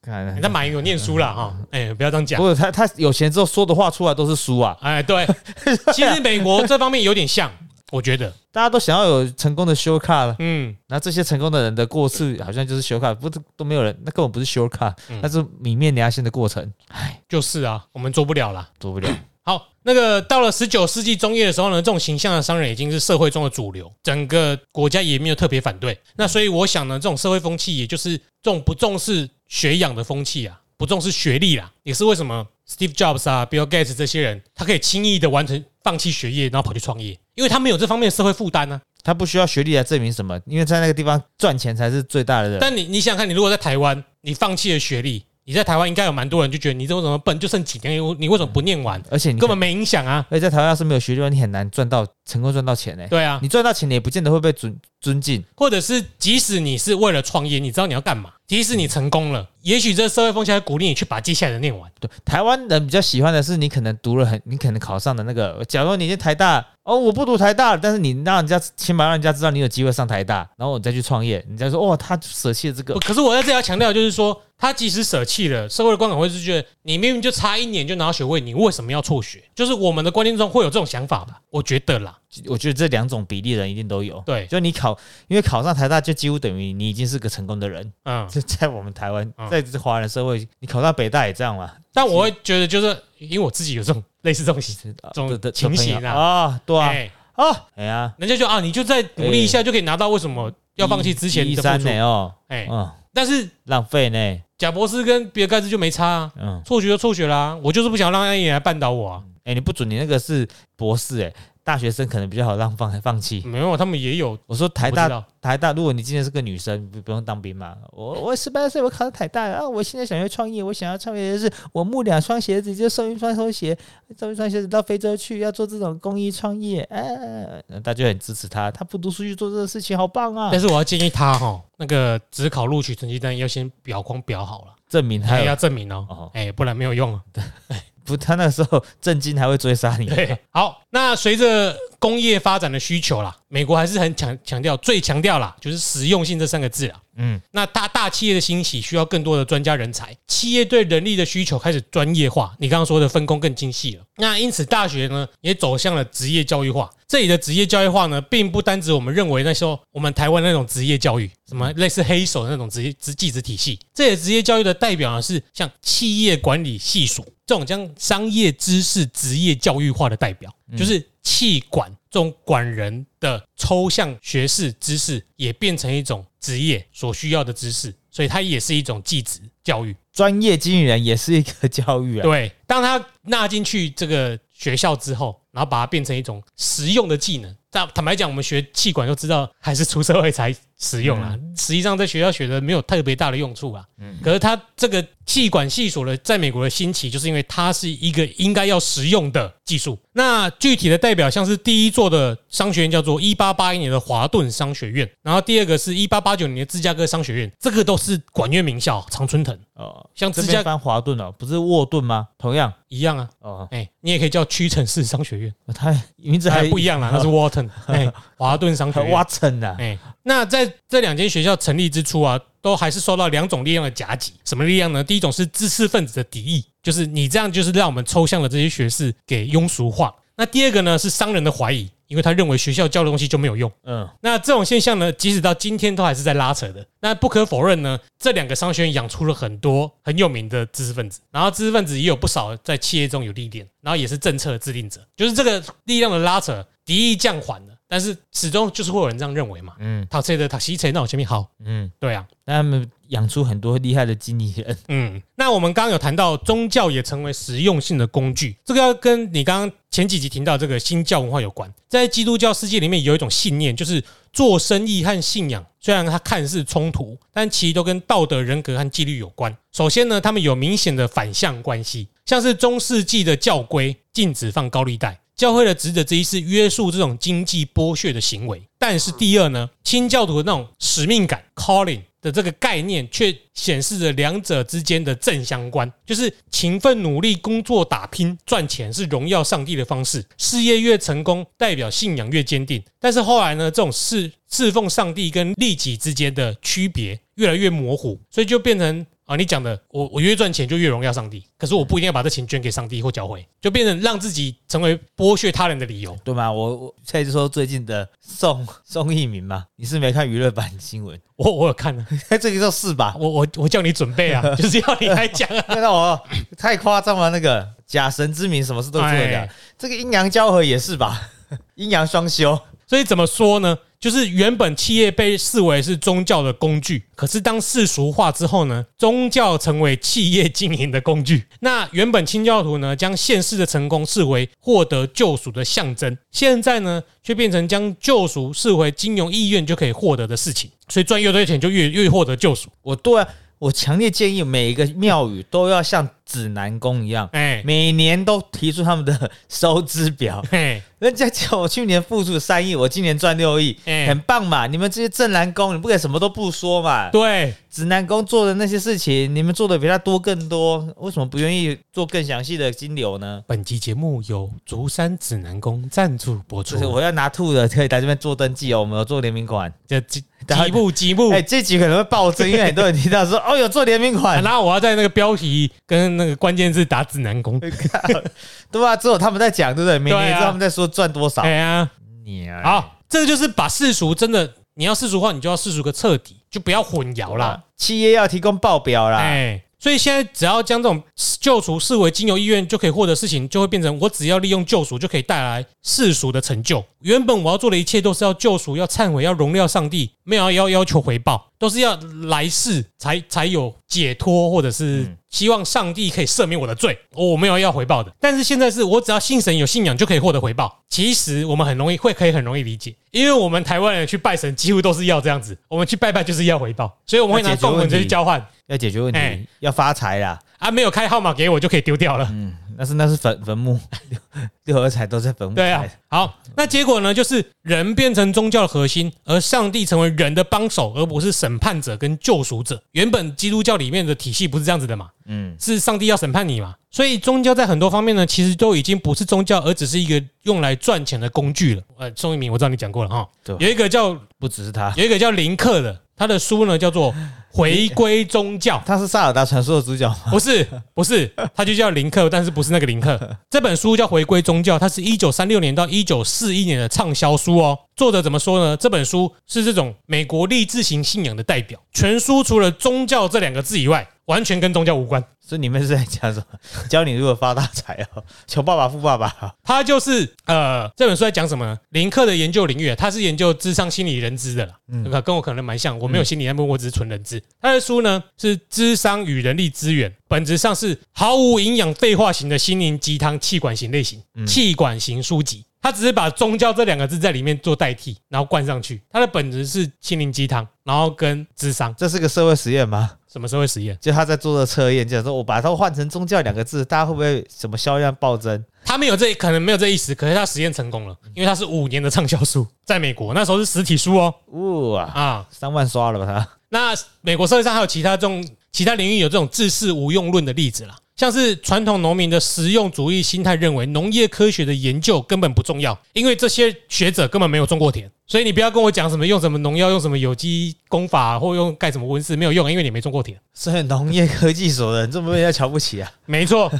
看你看马云有念书了哈，哎，不要这样讲不。是他他有钱之后说的话出来都是书啊，哎，对，其实美国这方面有点像，我觉得，大家都想要有成功的 show cut 了。嗯，然后这些成功的人的过世好像就是 show cut，不是都没有人，那根本不是 show 嗯那是泯灭良心的过程，唉，就是啊，我们做不了啦。做不了。好，那个到了十九世纪中叶的时候呢，这种形象的商人已经是社会中的主流，整个国家也没有特别反对。那所以我想呢，这种社会风气，也就是这种不重视学养的风气啊，不重视学历啦，也是为什么 Steve Jobs 啊、Bill Gates 这些人，他可以轻易的完成放弃学业，然后跑去创业，因为他没有这方面的社会负担呢。他不需要学历来证明什么，因为在那个地方赚钱才是最大的。但你你想想看，你如果在台湾，你放弃了学历，你在台湾应该有蛮多人就觉得你这为什么笨，就剩几年，你为什么不念完？而且你根本没影响啊。而且在台湾要是没有学历你很难赚到成功赚到钱呢、对啊，你赚到钱，你也不见得会被尊尊敬。或者是即使你是为了创业，你知道你要干嘛，即使你成功了，也许这社会风气还鼓励你去把接下来的念完。对，台湾人比较喜欢的是你可能读了很，你可能考上的那个。假如你是台大，哦，我不读台大，但是你让人家起码让人家知道你有机会上台大，然后你再去创业，人家说哦，他舍弃了这个，可是我在这要强调，就是说，他即使舍弃了社会的观感，会是觉得你明明就差一年就拿到学位，你为什么要辍学？就是我们的观念中会有这种想法吧？我觉得啦，我觉得这两种比例的人一定都有。对，就你考，因为考上台大就几乎等于你已经是个成功的人。嗯，就 在我们台湾嗯，在这华人社会，你考上北大也这样嘛？但我会觉得，就是因为我自己有这种类似这种 这种的的情形的朋友。啊，啊，对啊，哎，啊，哎呀，人家就啊，你就再努力一下就可以拿到，为什么要放弃之前的付出？哦，哎，嗯，但是浪费呢，贾博士跟比尔盖茨就没差啊，嗯，辍学就辍学啦，我就是不想让安野来绊倒我啊。哎，你不准，你那个是博士哎，大学生可能比较好让放放弃。没有，他们也有我说台大台大，如果你今天是个女生，不不用当兵嘛。我我十八岁我考上台大了啊！我现在想要创业，我想要创业的是我募两双鞋子，就送一双拖鞋，送一双鞋子到非洲去，要做这种公益创业。哎、大家就很支持他，他不读书去做这个事情，好棒啊！但是我要建议他哈，那个只考录取成绩单要先裱框裱好了，证明他要证明哦哦，哎，不然没有用啊。不，他那个时候震惊还会追杀你。对，好，那随着工业发展的需求啦，美国还是很强强调最强调啦，就是实用性这三个字啦。嗯，那大大企业的兴起需要更多的专家人才，企业对人力的需求开始专业化，你刚刚说的分工更精细了。那因此大学呢也走向了职业教育化。这里的职业教育化呢，并不单指我们认为那时候我们台湾那种职业教育，什么类似黑手的那种职业职技职体系。这里的职业教育的代表呢是像企业管理系所这种将商业知识职业教育化的代表，就是气管这种管人的抽象学士知识，也变成一种职业所需要的知识，所以它也是一种技职教育。专业经理人也是一个教育啊。对，当他纳进去这个学校之后，然后把它变成一种实用的技能。但坦白讲，我们学气管就知道，还是出社会才实用啦。实际上在学校学的没有特别大的用处啊。嗯可是它这个气管系所的在美国的兴起，就是因为它是一个应该要实用的技术。那具体的代表像是第一座的商学院叫做一八八一年的华顿商学院，然后第二个是一八八九年的芝加哥商学院，这个都是管院名校，常春藤。哦，像芝加这边翻华顿哦，不是沃顿吗？同样一样啊，哦，哎、你也可以叫屈臣氏商学院。他名字还还不一样啦，那是 Wharton，哎，华顿商学还院。挖层啊。哎，那在这两间学校成立之初啊，都还是受到两种力量的夹击。什么力量呢？第一种是知识分子的敌意，就是你这样就是让我们抽象的这些学士给庸俗化。那第二个呢是商人的怀疑，因为他认为学校教的东西就没有用。嗯，那这种现象呢，即使到今天都还是在拉扯的。那不可否认呢，这两个商学院养出了很多很有名的知识分子，然后知识分子也有不少在企业中有历练，然后也是政策的制定者，就是这个力量的拉扯，敌意降缓了，但是始终就是会有人这样认为嘛。嗯讨谁的讨西谁，那我前面好，嗯，对啊，那他们养出很多厉害的经理人。嗯，那我们刚刚有谈到宗教也成为实用性的工具，这个要跟你刚刚前几集提到这个新教文化有关。在基督教世界里面有一种信念，就是做生意和信仰虽然它看似冲突，但其实都跟道德、人格和纪律有关。首先呢，他们有明显的反向关系，像是中世纪的教规禁止放高利贷。教会的职责之一是约束这种经济剥削的行为，但是第二呢，清教徒的那种使命感 （calling） 的这个概念，却显示着两者之间的正相关，就是勤奋努力工作打拼赚钱是荣耀上帝的方式，事业越成功，代表信仰越坚定。但是后来呢，这种侍侍奉上帝跟利己之间的区别越来越模糊，所以就变成。啊，你讲的，我我越赚钱就越荣耀上帝，可是我不一定要把这钱捐给上帝或教会，就变成让自己成为剥削他人的理由，对吗？我我再就说最近的宋宋一鸣嘛，你是没看娱乐版新闻？我我有看了，这个叫是吧？我我我叫你准备啊，就是要你来讲啊，那我太夸张了，那个假神之名，什么事都做的，这个阴阳交合也是吧？阴阳双修，所以怎么说呢？就是原本企业被视为是宗教的工具，可是当世俗化之后呢，宗教成为企业经营的工具。那原本清教徒呢，将现世的成功视为获得救赎的象征，现在呢，却变成将救赎视为金融意愿就可以获得的事情。所以赚越多钱就越越获得救赎。我对我强烈建议每一个庙宇都要像指南宫一样，哎，每年都提出他们的收支表。哎人家叫我去年付出三亿，我今年赚六亿，哎很棒嘛！你们这些正南宫，你不可以什么都不说嘛？对，指南宫做的那些事情，你们做的比他多更多，为什么不愿意做更详细的金流呢？本集节目由竹山指南宫赞助播出。我要拿兔的，可以来这边做登记哦。我们有做联名款，就吉吉布吉布。哎，这集可能会暴增，因为很多人听到说，哦，有做联名款，然后我要在那个标题跟那个关键字打指南宫，对吧？只有他们在讲，对不对？每年他们在说赚多少。啊，你啊，好，这个就是把世俗真的，你要世俗化，你就要世俗个彻底，就不要混淆啦。企业要提供报表啦，哎。所以现在只要将这种救赎视为经由意愿就可以获得事情，就会变成我只要利用救赎就可以带来世俗的成就。原本我要做的一切都是要救赎、要忏悔、要荣耀上帝，没有要要求回报，都是要来世才 才有解脱，或者是希望上帝可以赦免我的罪。我没有要回报的。但是现在是我只要信神有信仰就可以获得回报。其实我们很容易会可以很容易理解，因为我们台湾人去拜神几乎都是要这样子，我们去拜拜就是要回报，所以我们会拿供文去交换。要解决问题，要发财啦！啊，没有开号码给我就可以丢掉了。嗯，那是那是坟坟墓，六合彩都在坟墓。对啊，好，那结果呢，就是人变成宗教的核心，而上帝成为人的帮手，而不是审判者跟救赎者。原本基督教里面的体系不是这样子的嘛？嗯，是上帝要审判你嘛？所以宗教在很多方面呢，其实都已经不是宗教，而只是一个用来赚钱的工具了。呃，宋一鸣，我知道你讲过了哈。有一个叫不只是他，有一个叫林克的。他的书呢叫做《回归宗教》，他是萨尔达传说的主角不是，不是，他就叫林克，但是不是那个林克。这本书叫《回归宗教》，它是一九三六年到一九四一年的畅销书哦。作者怎么说呢？这本书是这种美国励志型信仰的代表。全书除了“宗教”这两个字以外，完全跟宗教无关。所以你们是在讲什么？教你如何发大财啊？穷爸爸富爸爸。他就是呃，这本书在讲什么？林克的研究领域，他是研究智商心理人知的啦。嗯，跟我可能蛮像。我没有心理，那么我只是纯人知。他的书呢是智商与人力资源，本质上是毫无营养、废话型的心灵鸡汤、气管型类型、气管型书籍。他只是把宗教这两个字在里面做代替，然后灌上去。它的本质是心灵鸡汤，然后跟智商。这是个社会实验吗？什么时候会实验？就他在做的测验，就是说我把它换成宗教两个字，大家会不会什么销量暴增？他没有这可能没有这意思，可是他实验成功了，因为他是五年的畅销书，在美国那时候是实体书哦。哇啊，三万刷了吧他？那美国社会上还有其他这种其他领域有这种自视无用论的例子啦。像是传统农民的实用主义心态，认为农业科学的研究根本不重要，因为这些学者根本没有种过田，所以你不要跟我讲什么用什么农药、用什么有机工法或用盖什么温室没有用，因为你没种过田。所以农业科技所的人这么被人家瞧不起啊？没错。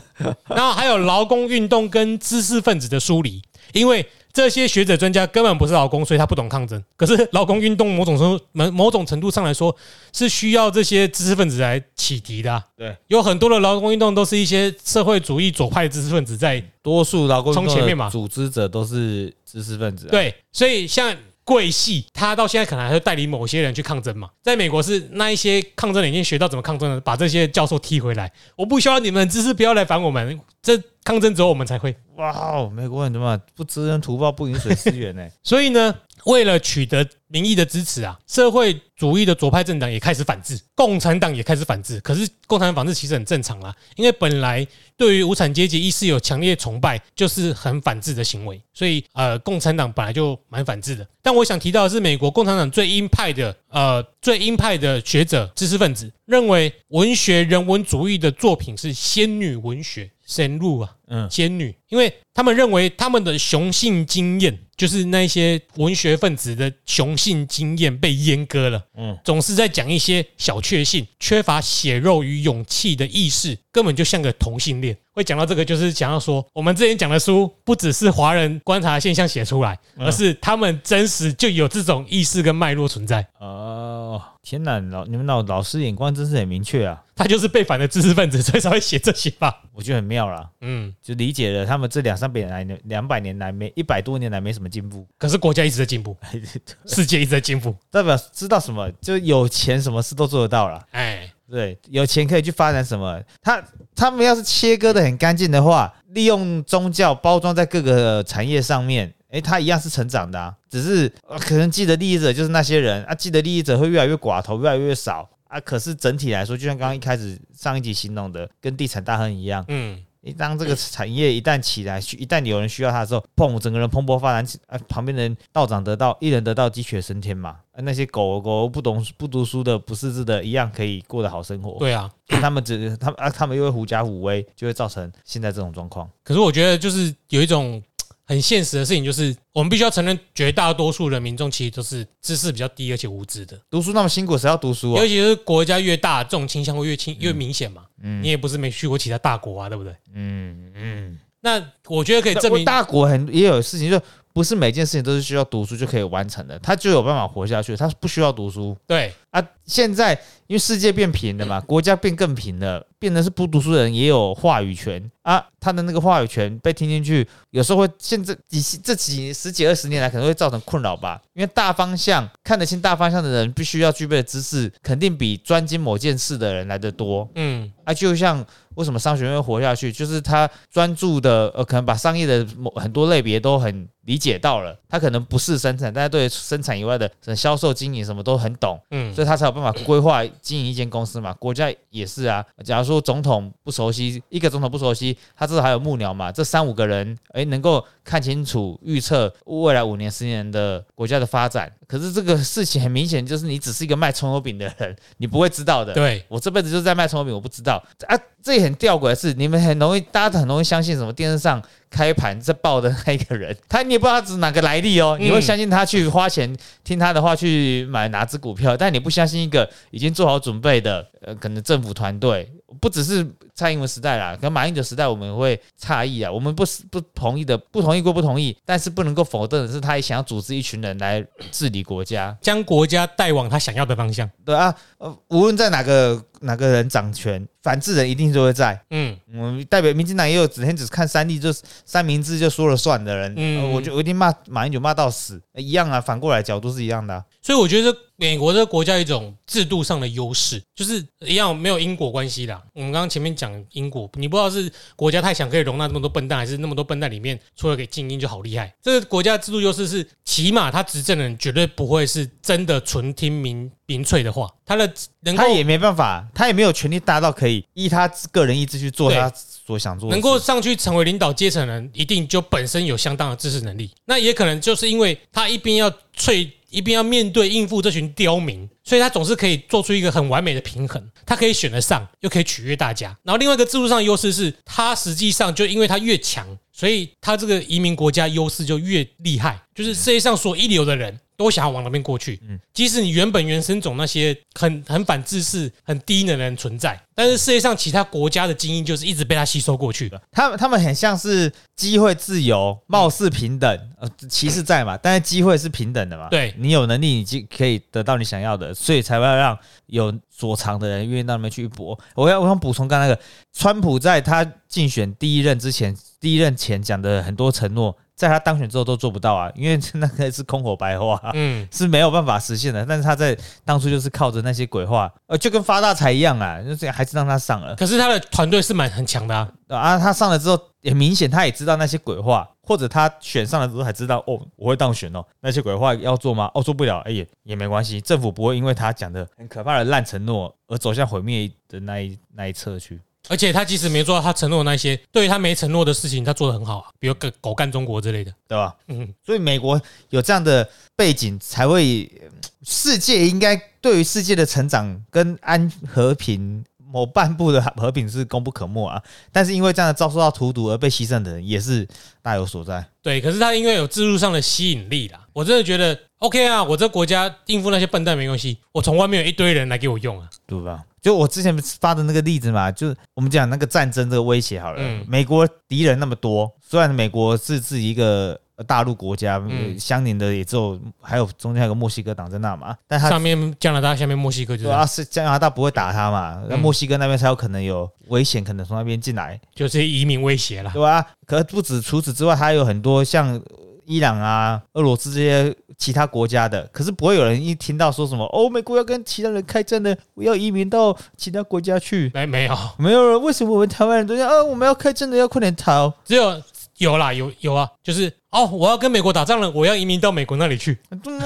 然后还有劳工运动跟知识分子的疏离，因为。这些学者专家根本不是劳工，所以他不懂抗争。可是劳工运动某种程度、某某种程度上来说，是需要这些知识分子来启迪的。对，有很多的劳工运动都是一些社会主义左派知识分子在多数劳工冲前面嘛，组织者都是知识分子。对，所以像。贵系，他到现在可能还会带领某些人去抗争嘛？在美国是那一些抗争的已经学到怎么抗争了，把这些教授踢回来。我不需要你们知识，不要来烦我们。这抗争只有我们才会。哇哦，美国人怎么不知恩图报，不饮水思源呢？所以呢，为了取得民意的支持啊，社会主义的左派政党也开始反制，共产党也开始反制。可是共产党反制其实很正常啦，因为本来对于无产阶级意识有强烈崇拜，就是很反制的行为，所以呃，共产党本来就蛮反制的。但我想提到的是，美国共产党最鹰派的呃最鹰派的学者、知识分子认为，文学人文主义的作品是仙女文学。深入啊，嗯，仙女，因为他们认为他们的雄性经验，就是那些文学分子的雄性经验被阉割了，嗯，总是在讲一些小确幸、缺乏血肉与勇气的意识，根本就像个同性恋。会讲到这个，就是想要说，我们之前讲的书不只是华人观察现象写出来，而是他们真实就有这种意识跟脉络存在。哦，天哪，老你们老老师眼光真是很明确啊！他就是被反的知识分子，所以才会写这些吧？我觉得很妙啦。嗯，就理解了他们这两三百年来、两百年来没一百多年来没什么进步，可是国家一直在进步，世界一直在进步，代表知道什么？就有钱，什么事都做得到了。哎。对，有钱可以去发展什么？他他们要是切割的很干净的话，利用宗教包装在各个产业上面，诶，他一样是成长的，只是可能既得利益者就是那些人啊，既得利益者会越来越寡头，越来越少啊。可是整体来说，就像刚刚一开始上一集形容的，跟地产大亨一样，嗯。一当这个产业一旦起来，一旦有人需要它的时候，砰，整个人蓬勃发展，啊，旁边的人道长得到，一人得到，鸡犬升天嘛。那些狗狗不懂不读书的不识字的，一样可以过得好生活。对啊，他们只他们啊，他们又会狐假虎威，就会造成现在这种状况。可是我觉得就是有一种。很现实的事情就是，我们必须要承认，绝大多数的民众其实都是知识比较低而且无知的。读书那么辛苦，谁要读书啊？尤其是国家越大，这种倾向会越清越明显嘛。嗯，你也不是没去过其他大国啊，对不对？嗯嗯。那我觉得可以证明，大国很也有事情，就不是每件事情都是需要读书就可以完成的，他就有办法活下去，他不需要读书。对啊，现在因为世界变平了嘛，国家变更平了。变得是不读书的人也有话语权啊，他的那个话语权被听进去，有时候会现在几这几十几二十年来可能会造成困扰吧。因为大方向看得清大方向的人，必须要具备的知识，肯定比专精某件事的人来的多。嗯，啊，就像为什么商学院活下去，就是他专注的呃，可能把商业的某很多类别都很理解到了，他可能不是生产，但是对生产以外的销售经营什么都很懂。嗯，所以他才有办法规划经营一间公司嘛。国家也是啊，假如。说总统不熟悉，一个总统不熟悉，他至少还有幕僚嘛？这三五个人，哎，能够看清楚预测未来五年、十年的国家的发展。可是这个事情很明显，就是你只是一个卖葱油饼的人，你不会知道的。对我这辈子就是在卖葱油饼，我不知道啊。这也很吊诡的是，你们很容易，大家很容易相信什么电视上开盘在报的那一个人，他你也不知道他是哪个来历哦，你会相信他去花钱听他的话去买哪只股票，但你不相信一个已经做好准备的呃，可能政府团队。不只是蔡英文时代啦，跟马英九时代我们会诧异啊，我们不是不同意的，不同意归不同意，但是不能够否认的是，他也想要组织一群人来治理国家，将国家带往他想要的方向。对啊，呃，无论在哪个哪个人掌权，反制人一定就会在。嗯，我们代表民进党也有整天只看三立就三明治就说了算的人，嗯，我就我一定骂马英九骂到死，一样啊，反过来角度是一样的。所以我觉得美国这个国家一种制度上的优势，就是一样没有因果关系的。我们刚刚前面讲因果，你不知道是国家太想可以容纳那么多笨蛋，还是那么多笨蛋里面出了给精英就好厉害。这个国家制度优势是，起码他执政的人绝对不会是真的纯听民民粹的话，他的能他也没办法，他也没有权利大到可以依他个人意志去做他所想做。能够上去成为领导阶层的人，一定就本身有相当的知识能力。那也可能就是因为他一边要粹。一边要面对应付这群刁民，所以他总是可以做出一个很完美的平衡。他可以选得上，又可以取悦大家。然后另外一个制度上的优势是，他实际上就因为他越强，所以他这个移民国家优势就越厉害。就是世界上所一流的人。都想要往那边过去，嗯，即使你原本原生种那些很很反智识、很低能的人存在，但是世界上其他国家的精英就是一直被他吸收过去的。他他们很像是机会自由、貌似平等，呃，歧视在嘛？但是机会是平等的嘛？对你有能力，你就可以得到你想要的，所以才会让有所长的人愿意到那边去搏。我要我想补充刚那个，川普在他竞选第一任之前，第一任前讲的很多承诺。在他当选之后都做不到啊，因为那个是空口白话，嗯，是没有办法实现的。但是他在当初就是靠着那些鬼话，呃，就跟发大财一样啊，就是还是让他上了可是他的团队是蛮很强的啊。啊。他上了之后，也明显他也知道那些鬼话，或者他选上了之后才知道哦，我会当选哦。那些鬼话要做吗？哦，做不了，哎也也没关系，政府不会因为他讲的很可怕的烂承诺而走向毁灭的那一那一侧去。而且他即使没做到他承诺的那些，对于他没承诺的事情，他做的很好啊，比如狗狗干中国之类的。对吧？嗯，所以美国有这样的背景，才会呃世界应该对于世界的成长跟安和平某半部的和平是功不可没啊。但是因为这样的遭受到荼毒而被牺牲的人，也是大有所在。对。可是他因为有制度上的吸引力啦，我真的觉得 OK 啊，我这国家应付那些笨蛋没关系，我从外面有一堆人来给我用啊。对吧？就我之前发的那个例子嘛，就是我们讲那个战争这个威胁好了，嗯美国敌人那么多，虽然美国是自己一个呃大陆国家，相邻的也只有还有中间还有个墨西哥挡在那嘛，但他上面加拿大，下面墨西哥就是对啊，是加拿大不会打他嘛，那嗯墨西哥那边才有可能有危险，可能从那边进来，就是移民威胁了。对吧、可不止除此之外，还有很多像伊朗啊、俄罗斯这些其他国家的，可是不会有人一听到说什么哦，美国要跟其他人开战的，我要移民到其他国家去。没没有，没有人，为什么我们台湾人都这样？啊，我们要开战的，要快点逃。只有有啦，有有啊，就是哦，我要跟美国打仗了，我要移民到美国那里去。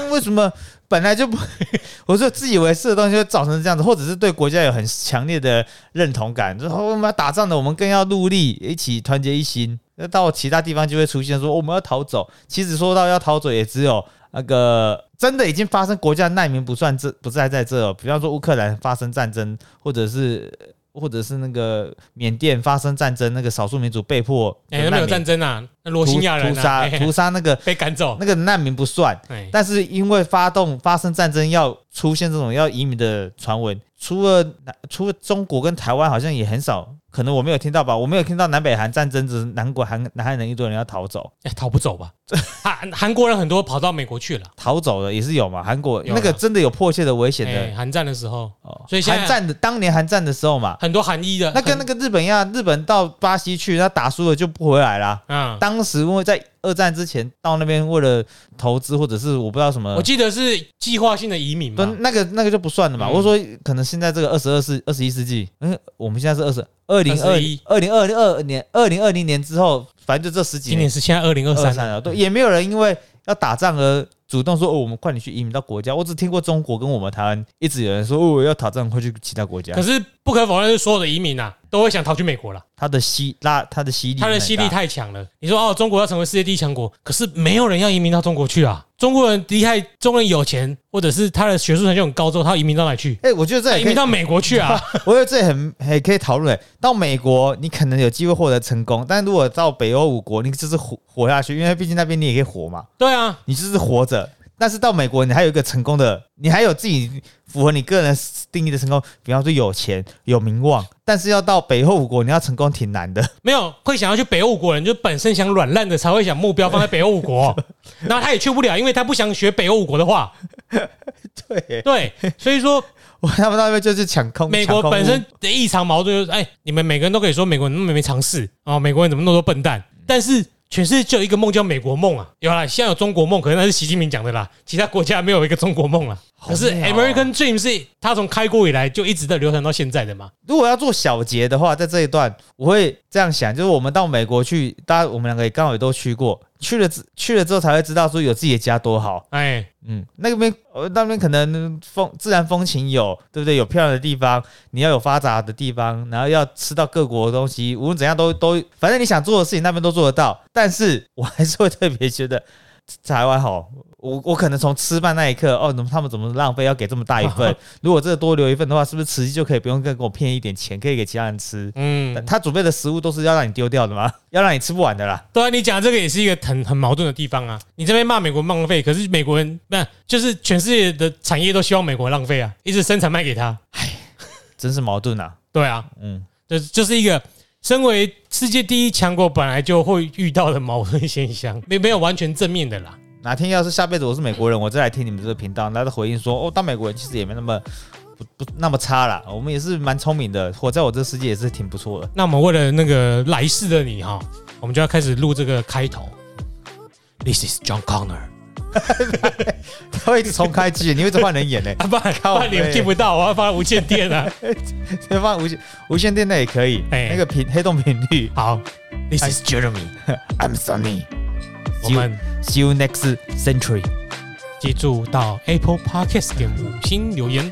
为什么本来就不？我说自以为是的东西会造成这样子，或者是对国家有很强烈的认同感，之后、我们要打仗的，我们更要努力，一起团结一心。那到其他地方就会出现说、我们要逃走。其实说到要逃走，也只有那个真的已经发生国家难民不算这不在在这、哦，比方说乌克兰发生战争，或者是。或者是那个缅甸发生战争，那个少数民族被迫哎、那没有战争啊，那罗兴亚人屠杀啊，屠杀 那个被赶走。那个难民不算，哎，但是因为发动发生战争要出现这种要移民的传闻，除了除了中国跟台湾，好像也很少，可能我没有听到吧，我没有听到南北韩战争，只是南国韩南韩人一堆人要逃走，哎逃不走吧？韩韩国人很多跑到美国去了。逃走的也是有嘛，韩国有啊那个真的有迫切的危险哎，的。韩战的时候，哦所以现在韩战的当年韩战的时候嘛，很多韩裔的，那跟那个日本一样，日本到巴西去，他打输了就不回来啦。嗯，当时因为在二战之前到那边为了投资或者是我不知道什么我，记得是计划性的移民不嘛。那个那个就不算了嘛。嗯我说可能现在这个二十二世二十一世纪，嗯，我们现在是二十二零二21二零二零二年二零二零年之后，反正就这十几年今年是现在二零二三，二三了，对，也没有人因为要打仗而主动说哦，我们快点去移民到国家。我只听过中国跟我们台湾一直有人说哦，要打仗会去其他国家可。是不可否认，是所有的移民啊，都会想逃去美国了。他的吸拉他的吸力，他的吸力。太强了。你说哦，中国要成为世界第一强国，可是没有人要移民到中国去啊。中国人厉害，中国人有钱，或者是他的学术成就很高之后，他要移民到哪里去？哎、我觉得这移民到美国去啊。我觉得这很很可以讨论。到美国，你可能有机会获得成功，但如果到北欧五国，你就是活活下去，因为毕竟那边你也可以活嘛，对啊，你就是活着。但是到美国，你还有一个成功的，你还有自己符合你个人定义的成功，比方说有钱、有名望。但是要到北欧五国，你要成功挺难的。没有会想要去北欧五国人，就本身想软烂的才会想目标放在北欧五国，然后他也去不了，因为他不想学北欧五国的话。对，对，所以说我他们那边就是抢空。美国本身的异常矛盾就是，哎，你们每个人都可以说美国人那么没尝试啊，美国人怎么那么多笨蛋？但是全世界就有一个梦叫美国梦啊，有啦，现在有中国梦，可能那是习近平讲的啦，其他国家没有一个中国梦啊。可是 American Dream 是他从开国以来就一直在流传到现在的嘛。如果要做小结的话，在这一段我会这样想，就是我们到美国去，大家我们两个也刚好也都去过，去了之去了之后才会知道说有自己的家多好。哎，嗯，那边呃那边可能风自然风情有，对不对？有漂亮的地方，你要有发达的地方，然后要吃到各国的东西，无论怎样都都，反正你想做的事情那边都做得到。但是 我还是会特别觉得台湾好，我我可能从吃饭那一刻，哦，怎么他们怎么浪费，要给这么大一份？如果这个多留一份的话，是不是慈禧就可以不用再给我骗一点钱，可以给其他人吃？嗯，他准备的食物都是要让你丢掉的吗？要让你吃不完的啦。对啊，你讲这个也是一个很很矛盾的地方啊。你这边骂美国浪费，可是美国人那就是全世界的产业都希望美国浪费啊，一直生产卖给他。唉真是矛盾啊！对啊，嗯，这就是一个身为世界第一强国本来就会遇到的矛盾现象，没没有完全正面的啦。哪天要是下辈子我是美国人，我再来听你们这个频道，他的回应说，哦，当美国人其实也没那么不不那么差啦，我们也是蛮聪明的，活在我这世界也是挺不错的。那我们为了那个来世的你哈，我们就要开始录这个开头。This is John Connor。他会一直重开机，你会一直换人演呢？啊，不然不然你们听不到，我要放在无线电啊。放无线无线电那也可以，哎那个频黑洞频率。好，This is Jeremy。I'm Sunny. 我们 See you next century. 记住到 Apple Podcast 点五星留言，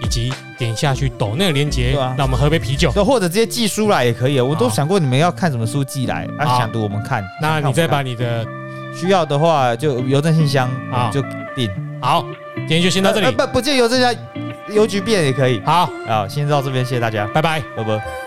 以及点下去抖那个链接，对啊让我们喝杯啤酒。对，或者直接寄书来也可以。我都好想过你们要看什么书寄来，啊，好想读我们看。那你再把你你的需要的话，就邮政信箱就订。好，今天就先到这里。呃不不，借邮政箱邮局变也可以。好，啊，先到这边，谢谢大家，拜拜。拜拜。